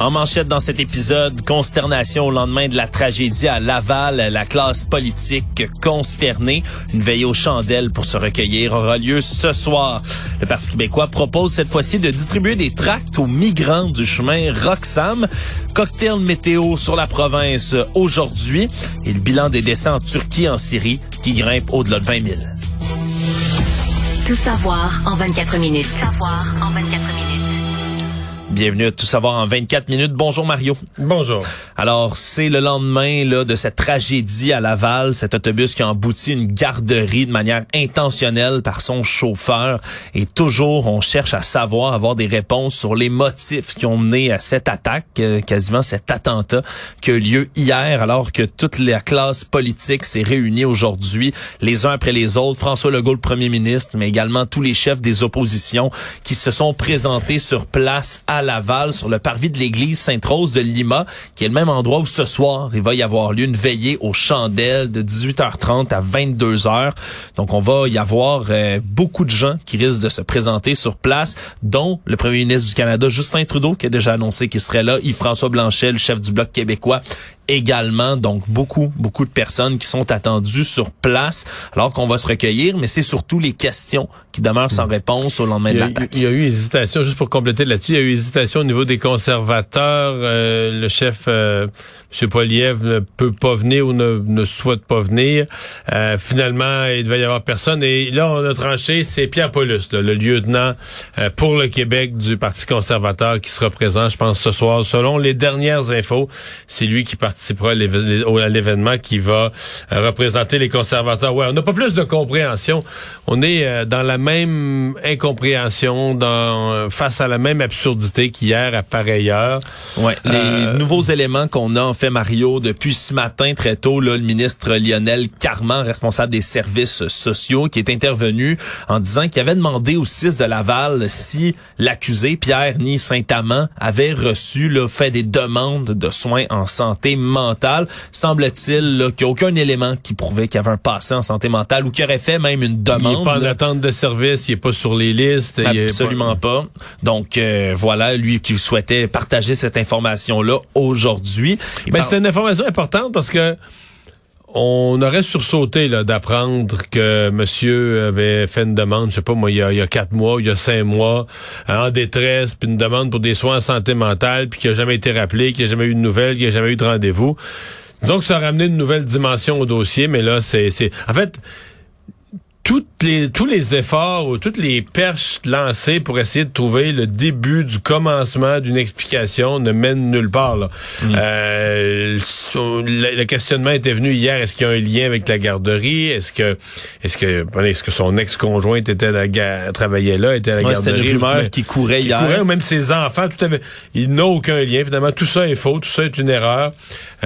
En manchette dans cet épisode, consternation au lendemain de la tragédie à Laval, la classe politique consternée. Une veille aux chandelles pour se recueillir aura lieu ce soir. Le Parti québécois propose cette fois-ci de distribuer des tracts aux migrants du chemin Roxham. Cocktail météo sur la province aujourd'hui et le bilan des décès en Turquie en Syrie qui grimpe au-delà de 20 000. Tout savoir en 24 minutes. Tout savoir en 24 minutes. Bienvenue à Tout savoir en 24 minutes. Bonjour Mario. Bonjour. Alors, c'est le lendemain là, de cette tragédie à Laval, cet autobus qui a embouti une garderie de manière intentionnelle par son chauffeur. Et toujours, on cherche à savoir, avoir des réponses sur les motifs qui ont mené à cette attaque, euh, quasiment cet attentat qui a eu lieu hier, alors que toute la classe politique s'est réunie aujourd'hui, les uns après les autres. François Legault, le premier ministre, mais également tous les chefs des oppositions qui se sont présentés sur place à Laval, sur le parvis de l'église Sainte-Rose de Lima, qui est le même endroit où ce soir, il va y avoir lieu une veillée aux chandelles de 18h30 à 22h. Donc, on va y avoir euh, beaucoup de gens qui risquent de se présenter sur place, dont le premier ministre du Canada, Justin Trudeau, qui a déjà annoncé qu'il serait là, Yves-François Blanchet, le chef du Bloc québécois, également. Donc, beaucoup, beaucoup de personnes qui sont attendues sur place alors qu'on va se recueillir, mais c'est surtout les questions qui demeurent sans réponse au lendemain de l'attaque. Il y a eu hésitation, juste pour compléter là-dessus, il y a eu hésitation au niveau des conservateurs. Euh, le chef, euh, M. Poliev, ne peut pas venir ou ne, ne souhaite pas venir. Euh, finalement, il devait y avoir personne. Et là, on a tranché, c'est Pierre Paulus, le lieutenant euh, pour le Québec du Parti conservateur qui sera présent, je pense, ce soir. Selon les dernières infos, c'est lui qui participera à l'événement qui va euh, représenter les conservateurs. Ouais, on n'a pas plus de compréhension. On est dans la même incompréhension, dans face à la même absurdité qu'hier à pareille heure. Ouais, les nouveaux éléments qu'on a fait Mario depuis ce matin très tôt là, le ministre Lionel Carman, responsable des services sociaux, qui est intervenu en disant qu'il avait demandé au 6 de Laval si l'accusé Pierre Ni Saint-Amand avait reçu là, fait des demandes de soins en santé mentale. Semble-t-il qu'il n'y a aucun élément qui prouvait qu'il y avait un passé en santé mentale ou qu'il aurait fait même une demande. Il n'est pas en attente de service, il n'est pas sur les listes. Absolument pas... Donc euh, voilà, lui qui souhaitait partager cette information-là aujourd'hui. Ben, c'était une information importante parce que on aurait sursauté d'apprendre que monsieur avait fait une demande, je sais pas moi, il y a, quatre mois, il y a cinq mois, en détresse, puis une demande pour des soins en santé mentale, puis qui a jamais été rappelé, qui a jamais eu de nouvelles, qui a jamais eu de rendez-vous. Disons que ça a ramené une nouvelle dimension au dossier, mais là, c'est... En fait, toutes les, tous les efforts ou toutes les perches lancées pour essayer de trouver le début du commencement d'une explication ne mènent nulle part. Là. Mm. Euh, le, questionnement était venu hier. Est-ce qu'il y a un lien avec la garderie? Est-ce que est-ce que est-ce que son ex-conjointe était à la, travaillait là, était à la garderie C'est une rumeur qui courait hier. Courait, ou même ses enfants. Tout avait, il n'a aucun lien. Finalement, tout ça est faux. Tout ça est une erreur.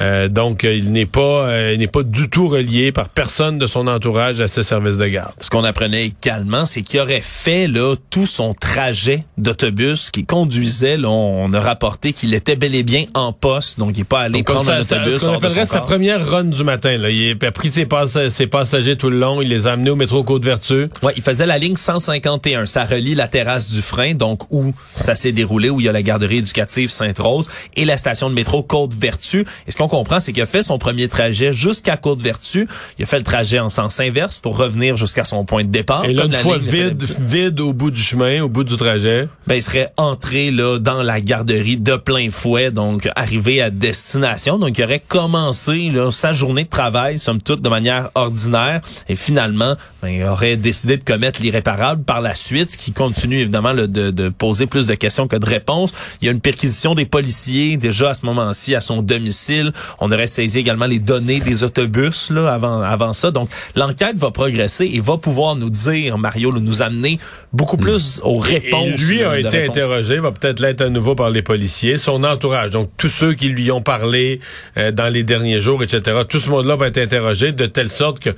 Euh, donc, il n'est pas euh, il n'est pas du tout relié par personne de son entourage à ce service de garde. Ce qu'on apprenait également, c'est qu'il aurait fait là tout son trajet d'autobus qui conduisait. Là, on a rapporté qu'il était bel et bien en poste, donc il n'est pas allé prendre un autobus. Ça, appellerait sa première run du matin. Là. Il a pris ses, ses, passagers tout le long, il les a amenés au métro Côte-Vertu. Ouais, il faisait la ligne 151. Ça relie la terrasse du frein, donc où ça s'est déroulé, où il y a la garderie éducative Sainte-Rose et la station de métro Côte-Vertu. Qu'on comprend, c'est qu'il a fait son premier trajet jusqu'à Côte-Vertu. Il a fait le trajet en sens inverse pour revenir jusqu'à son point de départ. Et là, une fois vide, vide au bout du chemin, au bout du trajet. Ben, il serait entré là dans la garderie de plein fouet, donc arrivé à destination. Donc, il aurait commencé là, sa journée de travail, somme toute, de manière ordinaire. Et finalement, ben, il aurait décidé de commettre l'irréparable par la suite, ce qui continue évidemment de, de, poser plus de questions que de réponses. Il y a une perquisition des policiers déjà à ce moment-ci à son domicile. On aurait saisi également les données des autobus là avant avant ça. Donc, l'enquête va progresser et va pouvoir nous dire, Mario, nous amener beaucoup plus aux réponses. lui a été interrogé, va peut-être l'être à nouveau par les policiers, son entourage, donc tous ceux qui lui ont parlé euh, dans les derniers jours, etc. Tout ce monde-là va être interrogé de telle sorte que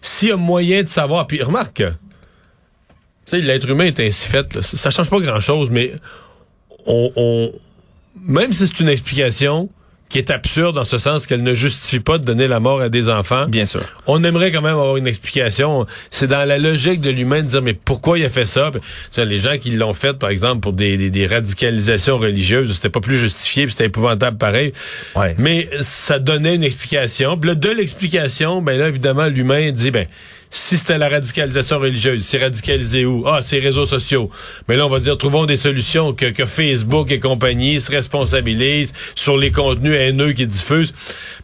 s'il y a moyen de savoir, puis remarque, Tu sais, l'être humain est ainsi fait. Là. Ça change pas grand-chose, mais on, on, même si c'est une explication qui est absurde dans ce sens qu'elle ne justifie pas de donner la mort à des enfants. Bien sûr. On aimerait quand même avoir une explication. C'est dans la logique de l'humain de dire mais pourquoi il a fait ça? Les gens qui l'ont fait, par exemple, pour des, des, des radicalisations religieuses, c'était pas plus justifié, puis c'était épouvantable pareil. Ouais. Mais ça donnait une explication. Puis là, de l'explication, ben là évidemment l'humain dit ben si c'était la radicalisation religieuse, c'est radicalisé où? Ah, c'est réseaux sociaux. Mais là, on va dire, trouvons des solutions que, que Facebook et compagnie se responsabilisent sur les contenus haineux qu'ils diffusent.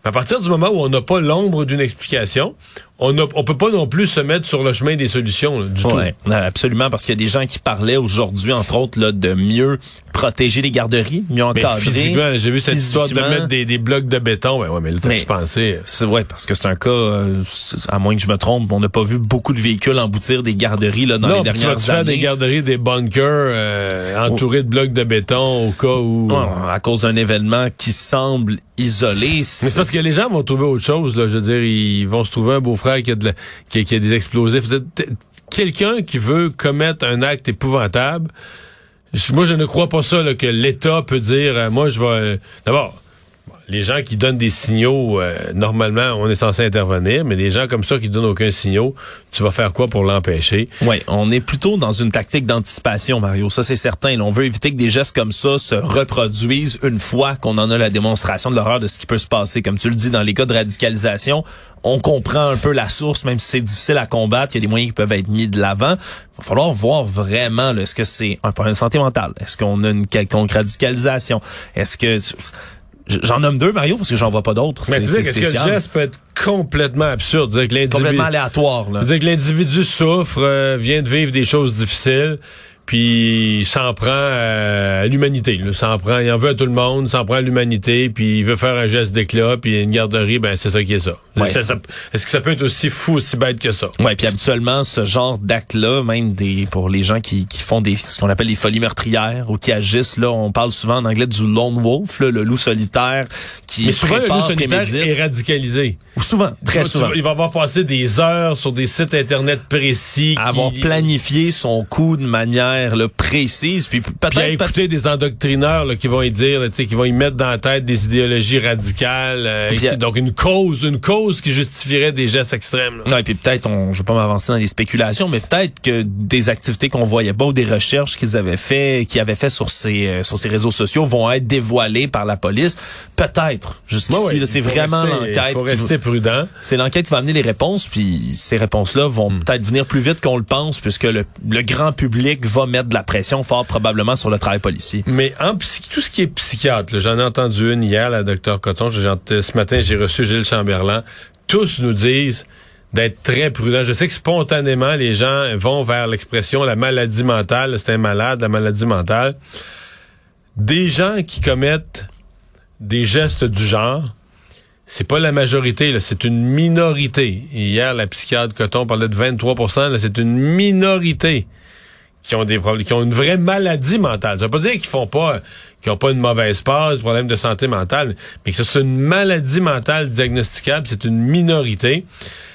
Mais à partir du moment où on n'a pas l'ombre d'une explication, on ne on peut pas non plus se mettre sur le chemin des solutions là, du ouais, absolument, parce qu'il y a des gens qui parlaient aujourd'hui, entre autres, là, de mieux protéger les garderies, mieux encadrer. physiquement, j'ai vu cette histoire de mettre des, des blocs de béton. Ouais, ouais mais là, t'as-tu pensé? C'est ouais, parce que c'est un cas, euh, à moins que je me trompe, on n'a pas vu beaucoup de véhicules emboutir des garderies là, dans non, les dernières tu vas années. faire des garderies, des bunkers euh, entourés de blocs de béton au cas où... Ouais, à cause d'un événement qui semble isolé. Mais c'est parce que les gens vont trouver autre chose. Là. Je veux dire, ils vont se trouver un beau-frère qui a, la, qui, a, qui a des explosifs. Quelqu'un qui veut commettre un acte épouvantable, moi, je ne crois pas ça là, que l'État peut dire, euh, moi, je vais... Euh, D'abord, les gens qui donnent des signaux, euh, normalement, on est censé intervenir, mais des gens comme ça qui donnent aucun signal, tu vas faire quoi pour l'empêcher? Oui, on est plutôt dans une tactique d'anticipation, Mario. Ça, c'est certain. on veut éviter que des gestes comme ça se reproduisent une fois qu'on en a la démonstration de l'horreur de ce qui peut se passer. Comme tu le dis, dans les cas de radicalisation, on comprend un peu la source, même si c'est difficile à combattre. Il y a des moyens qui peuvent être mis de l'avant. Il va falloir voir vraiment, est-ce que c'est un problème de santé mentale? Est-ce qu'on a une quelconque radicalisation? Est-ce que J'en nomme deux, Mario, parce que j'en vois pas d'autres. Mais tu que le geste peut être complètement absurde. Que complètement aléatoire. Là. Dire que l'individu souffre, euh, vient de vivre des choses difficiles, puis il s'en prend à l'humanité. Il s'en prend, il en veut à tout le monde, il s'en prend à l'humanité, puis il veut faire un geste d'éclat, puis une garderie, ben c'est ça qui est ça. Ouais. Est-ce que ça peut être aussi fou, aussi bête que ça? Oui, puis habituellement, ce genre d'acte-là, même des pour les gens qui, qui font des ce qu'on appelle les folies meurtrières ou qui agissent, là, on parle souvent en anglais du lone wolf, là, le loup solitaire qui Mais souvent, le loup solitaire prémédite. est radicalisé. Ou souvent, très souvent. Il va avoir passé des heures sur des sites internet précis. qui- avoir planifié son coup de manière là, précise, puis Puis à peut-être écouter des endoctrineurs là, qui vont y dire, là, tu sais, qui vont y mettre dans la tête des idéologies radicales. euh, et Puis à- qui- donc une cause, une cause qui justifierait des gestes extrêmes. là. Non, et puis peut-être, on, je vais pas m'avancer dans les spéculations, mais peut-être que des activités qu'on voyait pas ou des recherches qu'ils avaient fait, qu'ils avaient fait sur ces euh, sur ces réseaux sociaux vont être dévoilées par la police. Peut-être. Jusqu'ici, Ouais, c'est vraiment l'enquête. Faut rester prudent. C'est l'enquête qui va amener les réponses, puis ces réponses-là vont Hmm. peut-être venir plus vite qu'on le pense, puisque le, le grand public va mettre de la pression fort probablement sur le travail policier. Mais en tout ce qui est psychiatre, j'en ai entendu une hier, la docteur Coton. j'ai- Ce matin, j'ai reçu Gilles Chamberlain. Tous nous disent d'être très prudents. Je sais que spontanément, les gens vont vers l'expression la maladie mentale. C'est un malade, la maladie mentale. Des gens qui commettent des gestes du genre, c'est pas la majorité, c'est une minorité. Hier, la psychiatre Coton parlait de 23 là, c'est une minorité qui ont des problèmes, qui ont une vraie maladie mentale. Ça veut pas dire qu'ils font pas, qu'ils ont pas une mauvaise passe, problème de santé mentale, mais que c'est une maladie mentale diagnosticable, c'est une minorité.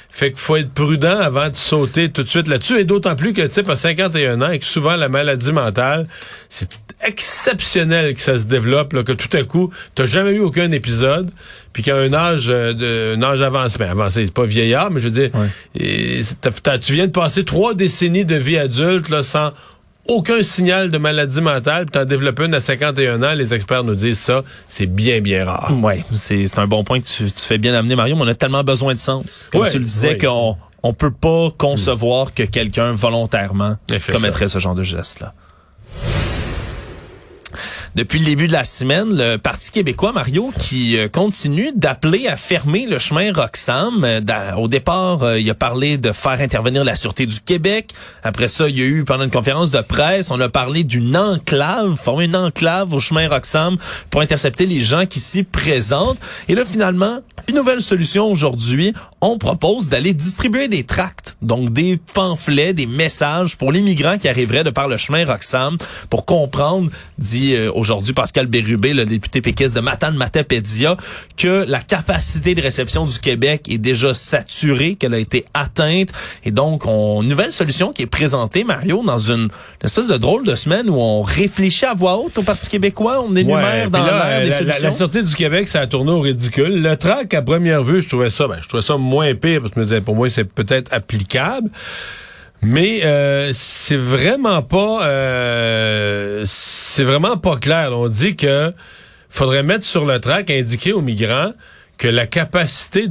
Fait qu'il faut être prudent avant de sauter tout de suite là-dessus. Et d'autant plus que le type a 51 ans et que souvent la maladie mentale, c'est exceptionnel que ça se développe, là, que tout à coup, t'as jamais eu aucun épisode, puis qu'à un âge, euh, de, un âge avancé, ben avancé, c'est pas vieillard, mais je veux dire, et tu viens de passer trois décennies de vie adulte là, sans aucun signal de maladie mentale, puis t'en développes une à 51 ans, les experts nous disent ça, c'est bien, bien rare. Ouais, c'est c'est un bon point que tu, tu fais bien amener, Mario, mais on a tellement besoin de sens. Comme Ouais, tu le disais, ouais. qu'on on peut pas concevoir que quelqu'un volontairement commettrait ce genre de geste-là. Depuis le début de la semaine, le Parti québécois, Mario, qui euh, continue d'appeler à fermer le chemin Roxham. Euh, Au départ, euh, il a parlé de faire intervenir la Sûreté du Québec. Après ça, il y a eu, pendant une conférence de presse, on a parlé d'une enclave, former une enclave au chemin Roxham pour intercepter les gens qui s'y présentent. Et là, finalement, une nouvelle solution aujourd'hui. On propose d'aller distribuer des tracts, donc des pamphlets, des messages pour les migrants qui arriveraient de par le chemin Roxham pour comprendre, dit euh, aujourd'hui Pascal Bérubé, le député péquiste de Matane Matapédia, que la capacité de réception du Québec est déjà saturée, qu'elle a été atteinte. Et donc, on, nouvelle solution qui est présentée, Mario, dans une, espèce de drôle de semaine où on réfléchit à voix haute au Parti québécois, on énumère dans l'air des la, solutions. La, la, sortie du Québec, ça a tourné au ridicule. Le trac, à première vue, je trouvais ça, ben, je trouvais ça moins pire, parce que je me disais, pour moi, c'est peut-être applicable. Mais euh, c'est vraiment pas euh, c'est vraiment pas clair. On dit que faudrait mettre sur le track indiquer aux migrants que la capacité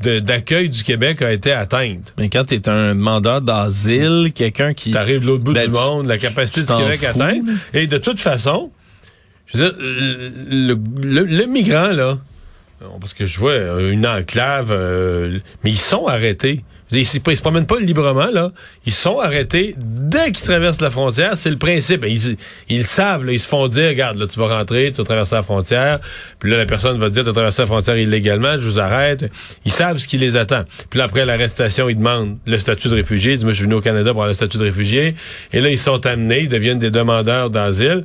d'accueil du Québec a été atteinte. Mais quand tu es un demandeur d'asile, quelqu'un qui t'arrive de l'autre bout ben, du monde, la capacité du Québec atteinte et de toute façon, je veux dire le, le, le migrant là parce que je vois une enclave euh, mais ils sont arrêtés. Ils, ils, se promènent pas librement, là. Ils sont arrêtés dès qu'ils traversent la frontière. C'est le principe. Ils, ils savent, là, ils se font dire, regarde, là, tu vas rentrer, tu vas traverser la frontière. Puis là, la personne va dire, tu as traversé la frontière illégalement, je vous arrête. Ils savent ce qui les attend. Puis là, après l'arrestation, ils demandent le statut de réfugié. Ils disent, moi, je suis venu au Canada pour avoir le statut de réfugié. Et là, ils sont amenés, ils deviennent des demandeurs d'asile.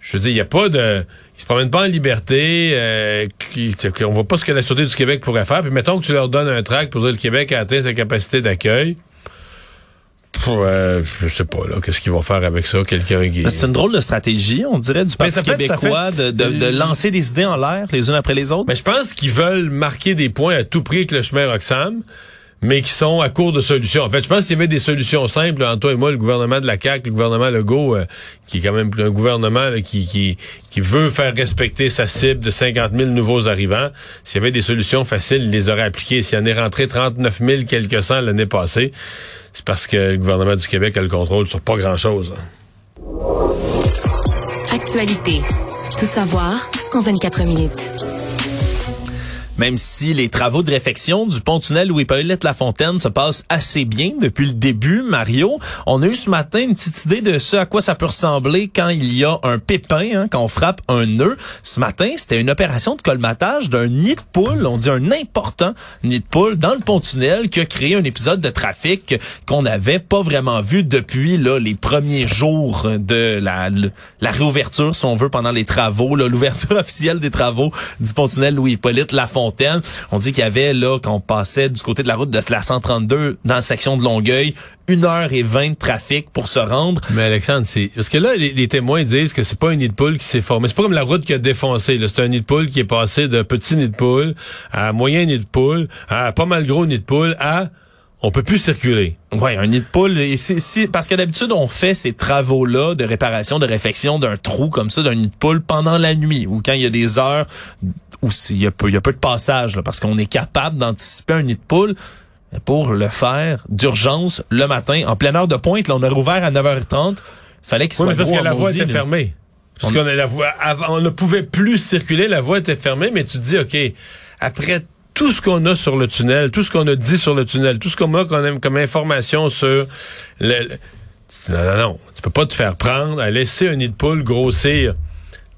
Je veux dire, il n'y a pas de ils se promènent pas en liberté, euh, on voit pas ce que la Sûreté du Québec pourrait faire. Puis mettons que tu leur donnes un tract pour dire que le Québec a atteint sa capacité d'accueil. Euh, je sais pas là, qu'est-ce qu'ils vont faire avec ça, quelqu'un qui. C'est une drôle de stratégie, on dirait, du Parti québécois de, de, de, lancer des idées en l'air les unes après les autres. Mais je pense qu'ils veulent marquer des points à tout prix avec le chemin Roxham mais qui sont à court de solutions. En fait, je pense qu'il y avait des solutions simples entre toi et moi, le gouvernement de la CAQ, le gouvernement Legault, euh, qui est quand même un gouvernement qui, qui, qui veut faire respecter sa cible de 50 000 nouveaux arrivants. S'il y avait des solutions faciles, il les aurait appliquées. S'il y en est rentré 39 000 quelques cents l'année passée, c'est parce que le gouvernement du Québec a le contrôle sur pas grand-chose. Actualité. Tout savoir en 24 minutes. Même si les travaux de réfection du pont-tunnel Louis-Paulette Lafontaine se passent assez bien depuis le début, Mario, on a eu ce matin une petite idée de ce à quoi ça peut ressembler quand il y a un pépin, hein, quand on frappe un nœud. Ce matin, c'était une opération de colmatage d'un nid de poule, on dit un important nid de poule dans le pont-tunnel qui a créé un épisode de trafic qu'on n'avait pas vraiment vu depuis là, les premiers jours de la, réouverture, si on veut, pendant les travaux, l'ouverture officielle des travaux du pont-tunnel Louis-Hippolyte On dit qu'il y avait, là, quand on passait du côté de la route de la 132 dans la section de Longueuil, une heure et vingt de trafic pour se rendre. Mais Alexandre, c'est parce que là, les, témoins disent que c'est pas un nid de poule qui s'est formé. C'est pas comme la route qui a défoncé. C'est un nid de poule qui est passé de petit nid de poule à moyen nid de poule à pas mal gros nid de poule à on peut plus circuler. Ouais, un nid de poule. Et si, parce que d'habitude, on fait ces travaux-là de réparation, de réfection d'un trou comme ça, d'un nid de poule pendant la nuit ou quand il y a des heures où il y a peu, il y a peu de passage, là, parce qu'on est capable d'anticiper un nid de poule. Pour le faire d'urgence le matin, en pleine heure de pointe, là, on a rouvert à 9h30. Fallait qu'il soit parce que la voie était fermée. Parce qu'on la voie, on ne pouvait plus circuler, la voie était fermée, mais tu te dis, OK, après tout ce qu'on a sur le tunnel, tout ce qu'on a dit sur le tunnel, tout ce qu'on a comme, comme information sur le, non, non, non. Tu peux pas te faire prendre à laisser un nid de poule grossir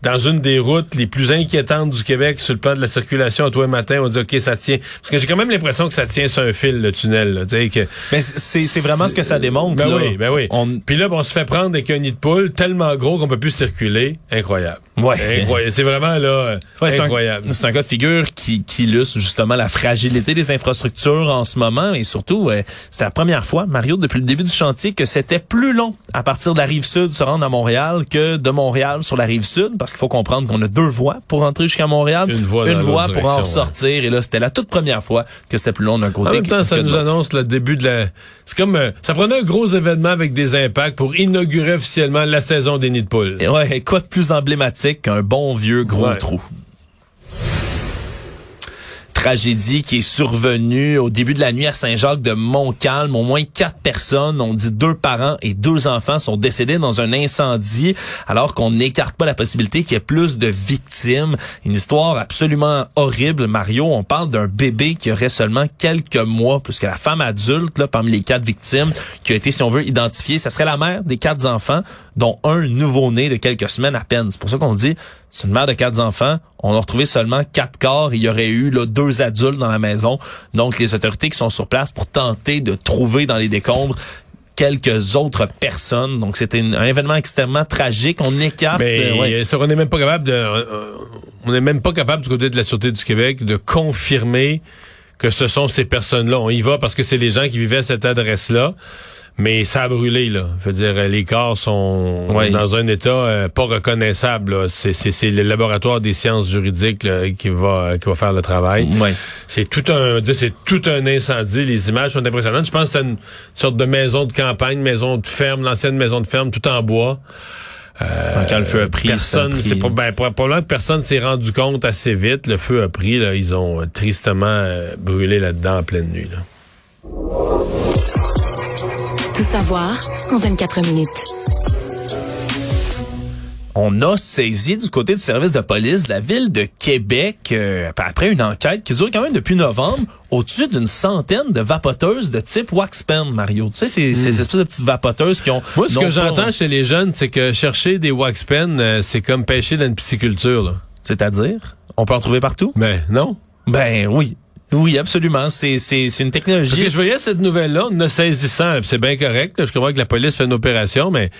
dans une des routes les plus inquiétantes du Québec sur le plan de la circulation à toi et matin, on dit OK, ça tient. Parce que j'ai quand même l'impression que ça tient sur un fil, le tunnel. Là, que, Mais c'est vraiment ce que ça démontre. Ben là. oui, ben oui. Puis là, on se fait prendre avec un nid de poule tellement gros qu'on peut plus circuler. Incroyable. Ouais. Incroyable. C'est vraiment là incroyable. C'est un, cas de figure qui, qui, illustre justement la fragilité des infrastructures en ce moment et surtout, c'est la première fois, Mario, depuis le début du chantier, que c'était plus long à partir de la rive sud se rendre à Montréal que de Montréal sur la rive sud parce qu'il faut comprendre qu'on a deux voies pour rentrer jusqu'à Montréal. Une voie, une voie pour en sortir. Et là, c'était la toute première fois que c'était plus long d'un côté. En même temps, ça nous annonce le début de la... C'est comme... Euh, ça prenait un gros événement avec des impacts pour inaugurer officiellement la saison des nids de poules. Et ouais, quoi de plus emblématique qu'un bon vieux gros trou tragédie qui est survenue au début de la nuit à Saint-Jacques de Montcalm. Au moins quatre personnes, on dit deux parents et deux enfants, sont décédés dans un incendie, alors qu'on n'écarte pas la possibilité qu'il y ait plus de victimes. Une histoire absolument horrible, Mario. On parle d'un bébé qui aurait seulement quelques mois, puisque la femme adulte, là, parmi les quatre victimes, qui a été, si on veut, identifiée, ça serait la mère des quatre enfants, dont un nouveau-né de quelques semaines à peine. C'est pour ça qu'on dit c'est une mère de quatre enfants. On a retrouvé seulement quatre corps. Il y aurait eu là, deux adultes dans la maison. Donc, les autorités qui sont sur place pour tenter de trouver dans les décombres quelques autres personnes. Donc c'était un événement extrêmement tragique. On écarte. Mais euh, ouais. ça, on n'est même pas capable de, euh, on n'est même pas capable du côté de la sûreté du Québec de confirmer que ce sont ces personnes-là. On y va parce que c'est les gens qui vivaient à cette adresse-là. Mais ça a brûlé, là. Je veux dire, les corps sont dans un état euh, pas reconnaissable. C'est, c'est, c'est le laboratoire des sciences juridiques là, qui va qui va faire le travail. Ouais. C'est tout un, c'est tout un incendie. Les images sont impressionnantes. Je pense que c'est une sorte de maison de campagne, maison de ferme, l'ancienne maison de ferme, tout en bois. Euh, Quand le feu a pris, personne, c'est pas, ben, pro- probablement que personne s'est rendu compte assez vite. Le feu a pris, là. Ils ont euh, tristement euh, brûlé là-dedans en pleine nuit, là. Tout savoir en 24 minutes. On a saisi du côté du service de police de la ville de Québec, euh, après une enquête qui dure quand même depuis novembre, au-dessus d'une centaine de vapoteuses de type wax pen, Mario. Tu sais, ces, ces espèces de petites vapoteuses qui ont... Hmm. Moi, ce que pas- j'entends chez les jeunes, c'est que chercher des wax pens, euh, c'est comme pêcher dans une pisciculture. C'est-à-dire? On peut en trouver partout? Mais non. Ben oui. Oui, absolument. C'est, c'est, c'est une Parce technologie... que je voyais cette nouvelle-là, ne saisissant, c'est bien correct. je comprends que la police fait une opération, mais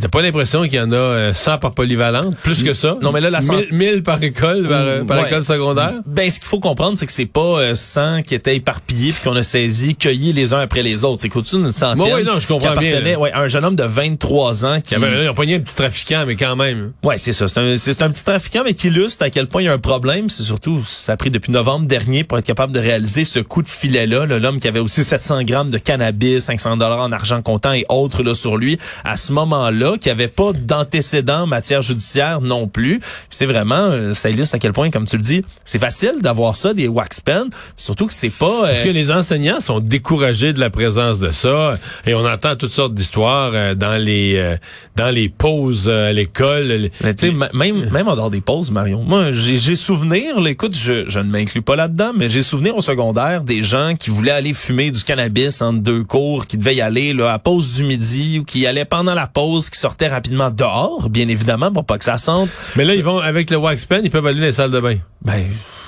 t'as pas l'impression qu'il y en a euh, 100 par polyvalente, plus que ça? Non, mais là, la cent- 1000, 1000 par école, par, euh, par Ouais. école secondaire? Ben, ce qu'il faut comprendre, c'est que c'est pas euh, 100 qui étaient éparpillés puis qu'on a saisi, cueillis les uns après les autres. C'est qu'au-dessus d'une centaine Ouais, ouais, non, je comprends qui appartenait ouais, à un jeune homme de 23 ans qui... Il y avait- Ils ont pogné un petit trafiquant, mais quand même. Ouais, c'est ça. C'est un, c'est c'est un petit trafiquant, mais qui illustre à quel point il y a un problème. C'est surtout, ça a pris depuis novembre dernier pour être capable de réaliser ce coup de filet-là. là. L'homme qui avait aussi 700 grammes de cannabis, 500 dollars en argent comptant et autres là sur lui à ce moment-là, qui avait pas d'antécédents en matière judiciaire non plus. C'est vraiment, euh, ça illustre à quel point, comme tu le dis, c'est facile d'avoir ça, des wax pens. Surtout que c'est pas... euh, Est-ce que les enseignants sont découragés de la présence de ça? Et on entend toutes sortes d'histoires euh, dans les euh, dans les pauses euh, à l'école. Mais tu sais, même, même en dehors des pauses, Marion. Moi, j'ai souvenir, là, écoute, je, je ne m'inclus pas là-dedans, mais j'ai souvenir au secondaire des gens qui voulaient aller fumer du cannabis entre deux cours, qui devaient y aller là, à pause du midi ou qui allaient pendant la pause, qui sortaient rapidement dehors, bien évidemment, pour pas que ça sente. Mais là, ils vont avec le wax pen, ils peuvent aller dans les salles de bain. Ben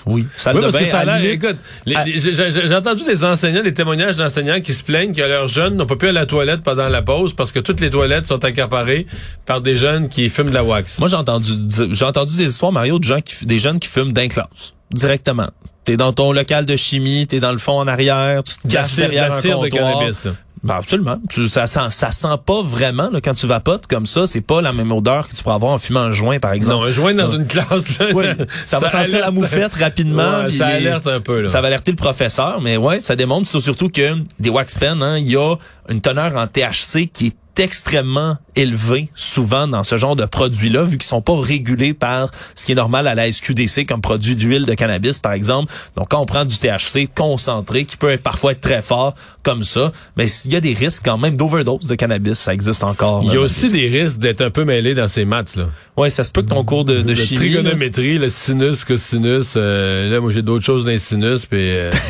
oui, salle Oui, de parce bain. que ça a l'air, écoute, à- j'ai entendu des enseignants, des témoignages d'enseignants qui se plaignent que leurs jeunes n'ont pas pu aller à la toilette pendant la pause parce que toutes les toilettes sont accaparées par des jeunes qui fument de la wax. Moi, j'ai entendu, j'ai entendu des histoires, Mario, de gens qui, des jeunes qui fument d'un classe, directement. T'es dans ton local de chimie, t'es dans le fond en arrière, tu te caches derrière la un cire de comptoir. cannabis. là. Ben absolument. Tu- ça sent, ça sent pas vraiment là, quand tu vapotes comme ça. C'est pas la même odeur que tu pourras avoir en fumant un joint, par exemple. Non, un joint dans une classe, là, Oui, ça, va sentir alerte- la moufette rapidement. Ouais, ça les- alerte un peu, là. Ça va alerter le professeur, mais ouais, ça démontre surtout que des wax pens, hein, il y a une teneur en THC qui est extrêmement élevée souvent dans ce genre de produits-là, vu qu'ils sont pas régulés par ce qui est normal à la SQDC comme produit d'huile de cannabis, par exemple. Donc, quand on prend du THC concentré, qui peut être, parfois être très fort comme ça, mais s'il y a des risques quand même d'overdose de cannabis, ça existe encore. Il y a aussi des risques d'être un peu mêlé dans ces maths, là. Ouais, ça se peut que ton cours de, de chimie... là, trigonométrie, le sinus, cosinus. euh, là, moi, j'ai d'autres choses dans les sinus, puis... euh,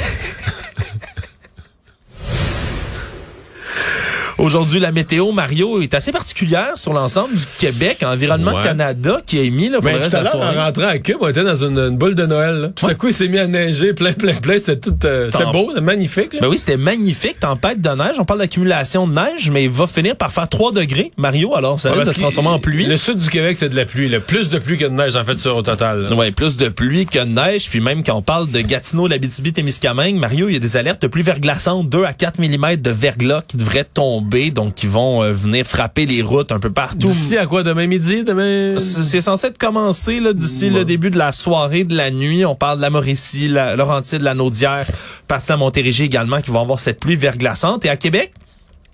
Aujourd'hui, la météo, Mario, est assez particulière sur l'ensemble du Québec. Environnement Ouais. Canada qui a émis là, pour Ben, le reste tout à l'heure, en rentrant à Cube, on était dans une, une boule de Noël. là. Tout à coup, il s'est mis à neiger, plein, plein, plein. C'était tout, euh, c'était beau, c'était magnifique. Là. Ben oui, c'était magnifique, tempête de neige. On parle d'accumulation de neige, mais il va finir par faire 3 degrés, Mario. Alors, ça Ouais, parce se transformer en pluie. Le sud du Québec, c'est de la pluie. Là. Plus de pluie que de neige, en fait, sur au total. Ouais, plus de pluie que de neige. Puis même quand on parle de Gatineau, l'Abitibi, Témiscamingue, Mario, il y a des alertes de pluie verglaçante, 2 à 4 mm de verglas qui devraient tomber, donc qui vont euh, venir frapper les routes un peu partout. D'ici à quoi, demain midi? Demain... C'est censé être commencé là, d'ici le début de la soirée, de la nuit. On parle de la Mauricie, la Laurentide, la Naudière, partie à Montérégie également, qui vont avoir cette pluie verglaçante. Et à Québec,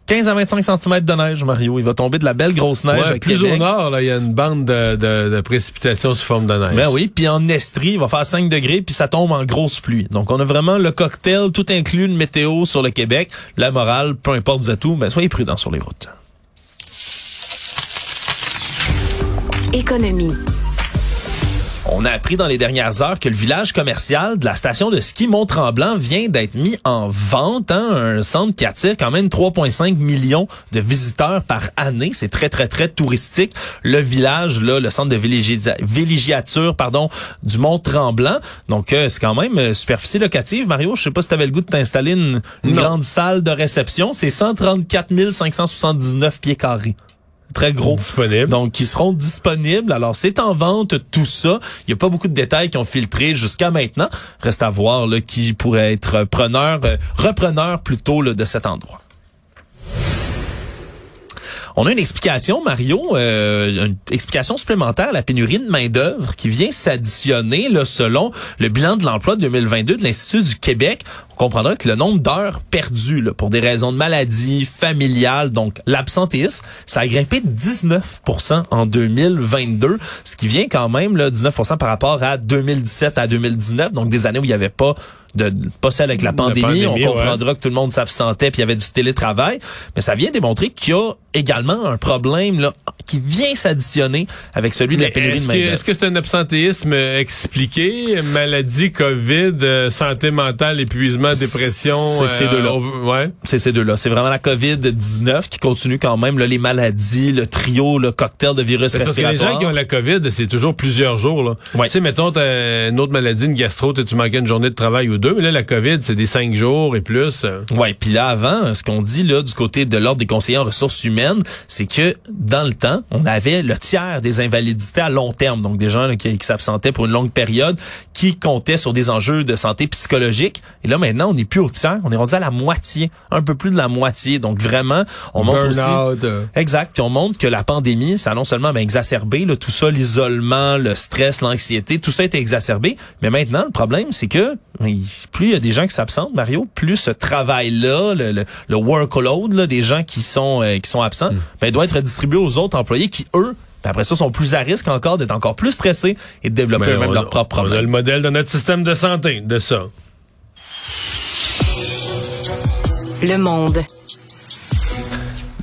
15 à 25 cm de neige, Mario. Il va tomber de la belle grosse neige Ouais, à plus Québec. au nord, là, il y a une bande de, de, de précipitations sous forme de neige. Ben oui, puis en Estrie, il va faire 5 degrés, puis ça tombe en grosse pluie. Donc, on a vraiment le cocktail, tout inclus, de météo sur le Québec. La morale, peu importe vous tout, mais soyez prudents sur les routes. Économie. On a appris dans les dernières heures que le village commercial de la station de ski Mont-Tremblant vient d'être mis en vente. Hein, un centre qui attire quand même 3,5 millions de visiteurs par année. C'est très, très, très touristique. Le village, là, le centre de villégiature pardon, du Mont-Tremblant. Donc, euh, c'est quand même euh, superficie locative. Mario, je sais pas si tu avais le goût de t'installer une, une grande salle de réception. C'est 134 579 pieds carrés très gros. Disponible. Donc, qui seront disponibles. Alors, c'est en vente, tout ça. Il n'y a pas beaucoup de détails qui ont filtré jusqu'à maintenant. Reste à voir là, qui pourrait être preneur, euh, repreneur plutôt là, de cet endroit. On a une explication, Mario, euh, une explication supplémentaire à la pénurie de main-d'œuvre qui vient s'additionner selon le bilan de l'emploi 2022 de l'Institut du Québec. On comprendra que le nombre d'heures perdues pour des raisons de maladie familiale, donc l'absentéisme, ça a grimpé de 19% en 2022, ce qui vient quand même là, 19% par rapport à 2017 à 2019, donc des années où il n'y avait pas de pas celle avec la pandémie, on comprendra que tout le monde s'absentait puis il y avait du télétravail, mais ça vient démontrer qu'il y a également un problème là qui vient s'additionner avec celui de la pénurie de main Est-ce que c'est un absentéisme expliqué, maladie, Covid, euh, santé mentale, épuisement, dépression C'est ces deux-là. Euh, ouais. C'est ces deux-là. C'est vraiment la COVID-19 qui continue quand même là, les maladies, le trio, le cocktail de virus respiratoires. les gens qui ont la COVID, c'est toujours plusieurs jours là. Tu sais mettons t'as une autre maladie, une gastro, tu manquais une journée de travail ou deux, mais là la COVID, c'est des cinq jours et plus. Ouais, puis là avant, ce qu'on dit là du côté de l'ordre des conseillers en ressources humaines, c'est que dans le temps on avait le tiers des invalidités à long terme, donc des gens qui, s'absentaient pour une longue période, qui comptaient sur des enjeux de santé psychologique. Et là, maintenant, on n'est plus au tiers, on est rendu à la moitié, un peu plus de la moitié. Donc vraiment, on montre aussi... Euh. Exact, puis on montre que la pandémie, ça a non seulement ben, exacerbé là, tout ça, l'isolement, le stress, l'anxiété, tout ça a été exacerbé. Mais maintenant, le problème, c'est que plus il y a des gens qui s'absentent, Mario, plus ce travail-là, le, le, workload là, des gens qui sont euh, qui sont absents, mm. ben, doit être distribué aux autres employés qui, eux, ben, après ça, sont plus à risque encore d'être encore plus stressés et de développer eux-mêmes leurs propres problèmes. On a le modèle de notre système de santé, de ça. Le monde.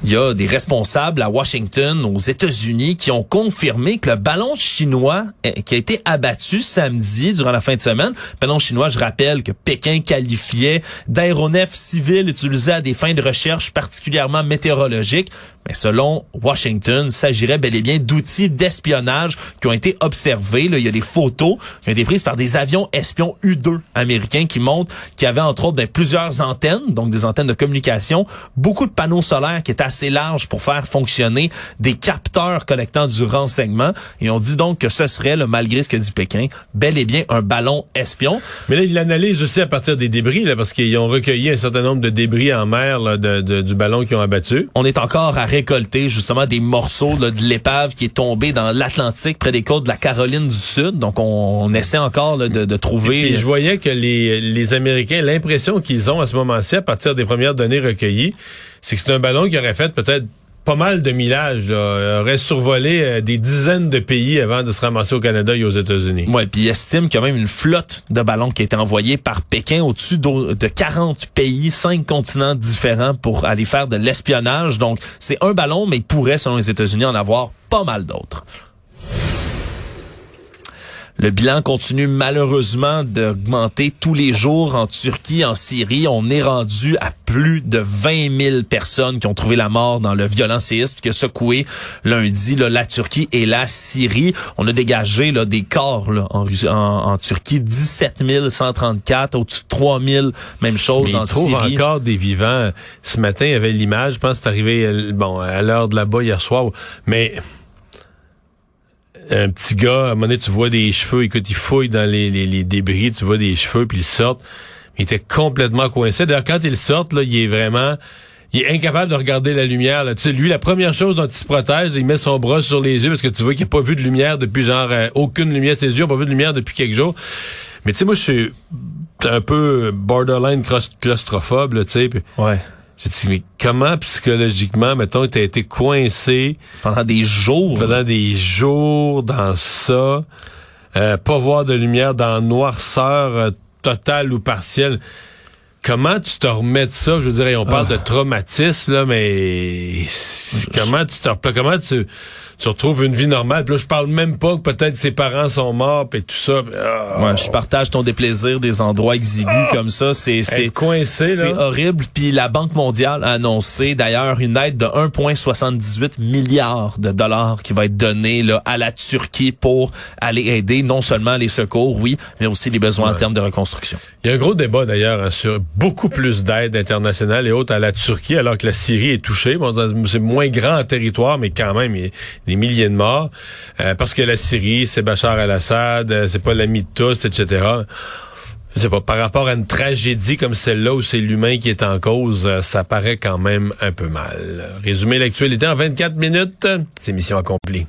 Il y a des responsables à Washington, aux États-Unis, qui ont confirmé que le ballon chinois eh, qui a été abattu samedi durant la fin de semaine, ballon chinois, je rappelle que Pékin qualifiait d'aéronef civil utilisé à des fins de recherche particulièrement météorologiques, mais selon Washington, il s'agirait bel et bien d'outils d'espionnage qui ont été observés. Là, il y a des photos qui ont été prises par des avions espions U-2 américains qui montrent qu'il y avait entre autres ben, plusieurs antennes, donc des antennes de communication, beaucoup de panneaux solaires qui étaient assez larges pour faire fonctionner des capteurs collectant du renseignement. Et on dit donc que ce serait, là, malgré ce que dit Pékin, bel et bien un ballon espion. Mais là, ils l'analysent aussi à partir des débris, là, parce qu'ils ont recueilli un certain nombre de débris en mer là, de, de, du ballon qu'ils ont abattu. On est encore à récolter justement des morceaux de l'épave qui est tombée dans l'Atlantique près des côtes de la Caroline du Sud. Donc on, essaie encore de, de, trouver. Et je voyais que les, les Américains, l'impression qu'ils ont à ce moment-ci, à partir des premières données recueillies, c'est que c'est un ballon qui aurait fait peut-être pas mal de millages, là, aurait survolé euh, des dizaines de pays avant de se ramasser au Canada et aux États-Unis. Ouais, puis il estime qu'il y a même une flotte de ballons qui a été envoyée par Pékin au-dessus de 40 pays, cinq continents différents pour aller faire de l'espionnage. Donc, c'est un ballon, mais il pourrait, selon les États-Unis, en avoir pas mal d'autres. Le bilan continue malheureusement d'augmenter tous les jours en Turquie, en Syrie. On est rendu à plus de 20 000 personnes qui ont trouvé la mort dans le violent séisme qui a secoué lundi la Turquie et la Syrie. On a dégagé là, des corps en, en, Turquie, 17 134, au-dessus de 3 000, même chose en Syrie. trouve encore des vivants. Ce matin, il y avait l'image, je pense que c'est arrivé euh, bon, à l'heure de là-bas hier soir, mais un petit gars, à un moment donné, tu vois des cheveux, écoute, il fouille dans les, les, débris, tu vois des cheveux, puis il sort. Il était complètement coincé. D'ailleurs, quand il sort, là, il est vraiment... Il est incapable de regarder la lumière. Là. Tu sais, lui, la première chose dont il se protège, il met son bras sur les yeux parce que tu vois qu'il n'a pas vu de lumière depuis genre euh, aucune lumière. Ses yeux n'ont pas vu de lumière depuis quelques jours. Mais tu sais, moi, je suis un peu borderline claustrophobe, tu sais. Ouais. J'ai dit, mais comment psychologiquement, mettons, t'as été coincé pendant des jours, pendant des jours dans ça, euh, pas voir de lumière dans noirceur euh, totale ou partielle? Comment tu te remets de ça? Je veux dire, on parle de ah. traumatisme, là, mais comment tu te comment tu tu retrouves une vie normale? Puis là, je parle même pas que peut-être ses parents sont morts et tout ça. Oh. Ouais, je partage ton déplaisir des endroits exigus oh. comme ça. C'est c'est coincé C'est horrible. Puis la Banque mondiale a annoncé d'ailleurs une aide de 1,78 milliards de dollars qui va être donnée là à la Turquie pour aller aider non seulement les secours, oui, mais aussi les besoins en termes de reconstruction. Il y a un gros débat d'ailleurs hein, sur beaucoup plus d'aide internationale et autres à la Turquie alors que la Syrie est touchée. Bon, c'est moins grand en territoire, mais quand même, il y a des milliers de morts. Euh, parce que la Syrie, c'est Bachar al-Assad, euh, c'est pas l'ami de tous, etc. Je sais pas, par rapport à une tragédie comme celle-là où c'est l'humain qui est en cause, euh, ça paraît quand même un peu mal. Résumer l'actualité en 24 minutes, c'est mission accomplie.